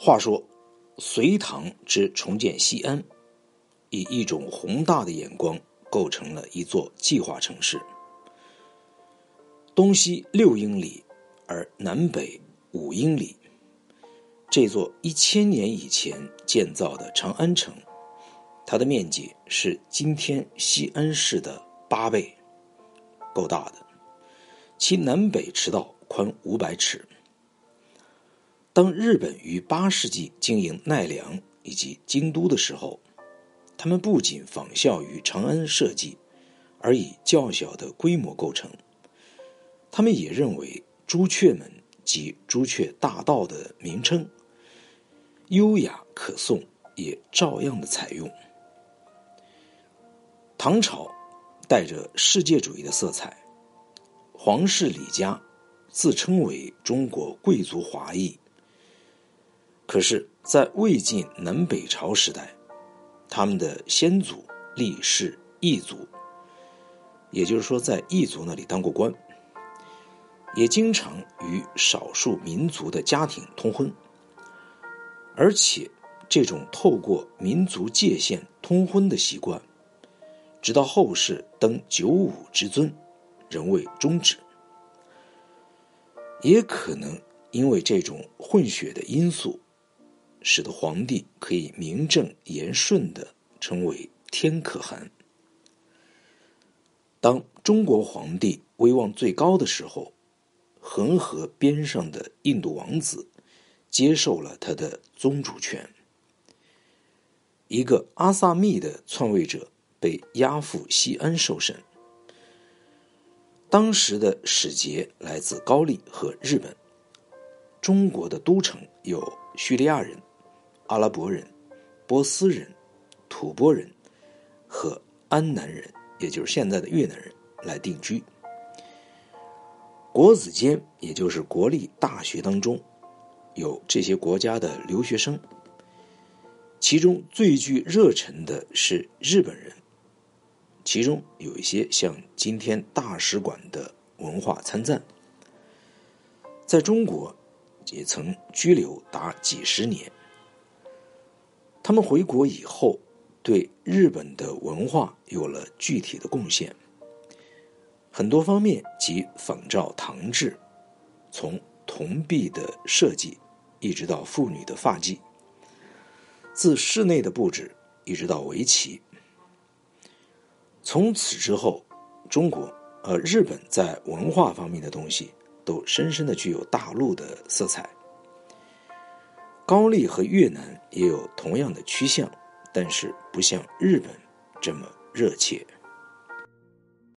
话说，隋唐之重建西安，以一种宏大的眼光构成了一座计划城市，东西六英里，而南北五英里。这座一千年以前建造的长安城，它的面积是今天西安市的八倍，够大的。其南北驰道宽五百尺。当日本于八世纪经营奈良以及京都的时候，他们不仅仿效于长安设计，而以较小的规模构成。他们也认为朱雀门及朱雀大道的名称。优雅可颂，也照样的采用。唐朝带着世界主义的色彩，皇室李家自称为中国贵族华裔。可是，在魏晋南北朝时代，他们的先祖立是异族，也就是说，在异族那里当过官，也经常与少数民族的家庭通婚。而且，这种透过民族界限通婚的习惯，直到后世登九五之尊，仍未终止。也可能因为这种混血的因素，使得皇帝可以名正言顺的称为天可汗。当中国皇帝威望最高的时候，恒河边上的印度王子。接受了他的宗主权。一个阿萨密的篡位者被押赴西安受审。当时的使节来自高丽和日本。中国的都城有叙利亚人、阿拉伯人、波斯人、吐蕃人和安南人，也就是现在的越南人来定居。国子监，也就是国立大学当中。有这些国家的留学生，其中最具热忱的是日本人，其中有一些像今天大使馆的文化参赞，在中国也曾居留达几十年。他们回国以后，对日本的文化有了具体的贡献，很多方面即仿照唐制，从铜币的设计。一直到妇女的发髻，自室内的布置一直到围棋。从此之后，中国呃日本在文化方面的东西都深深的具有大陆的色彩。高丽和越南也有同样的趋向，但是不像日本这么热切。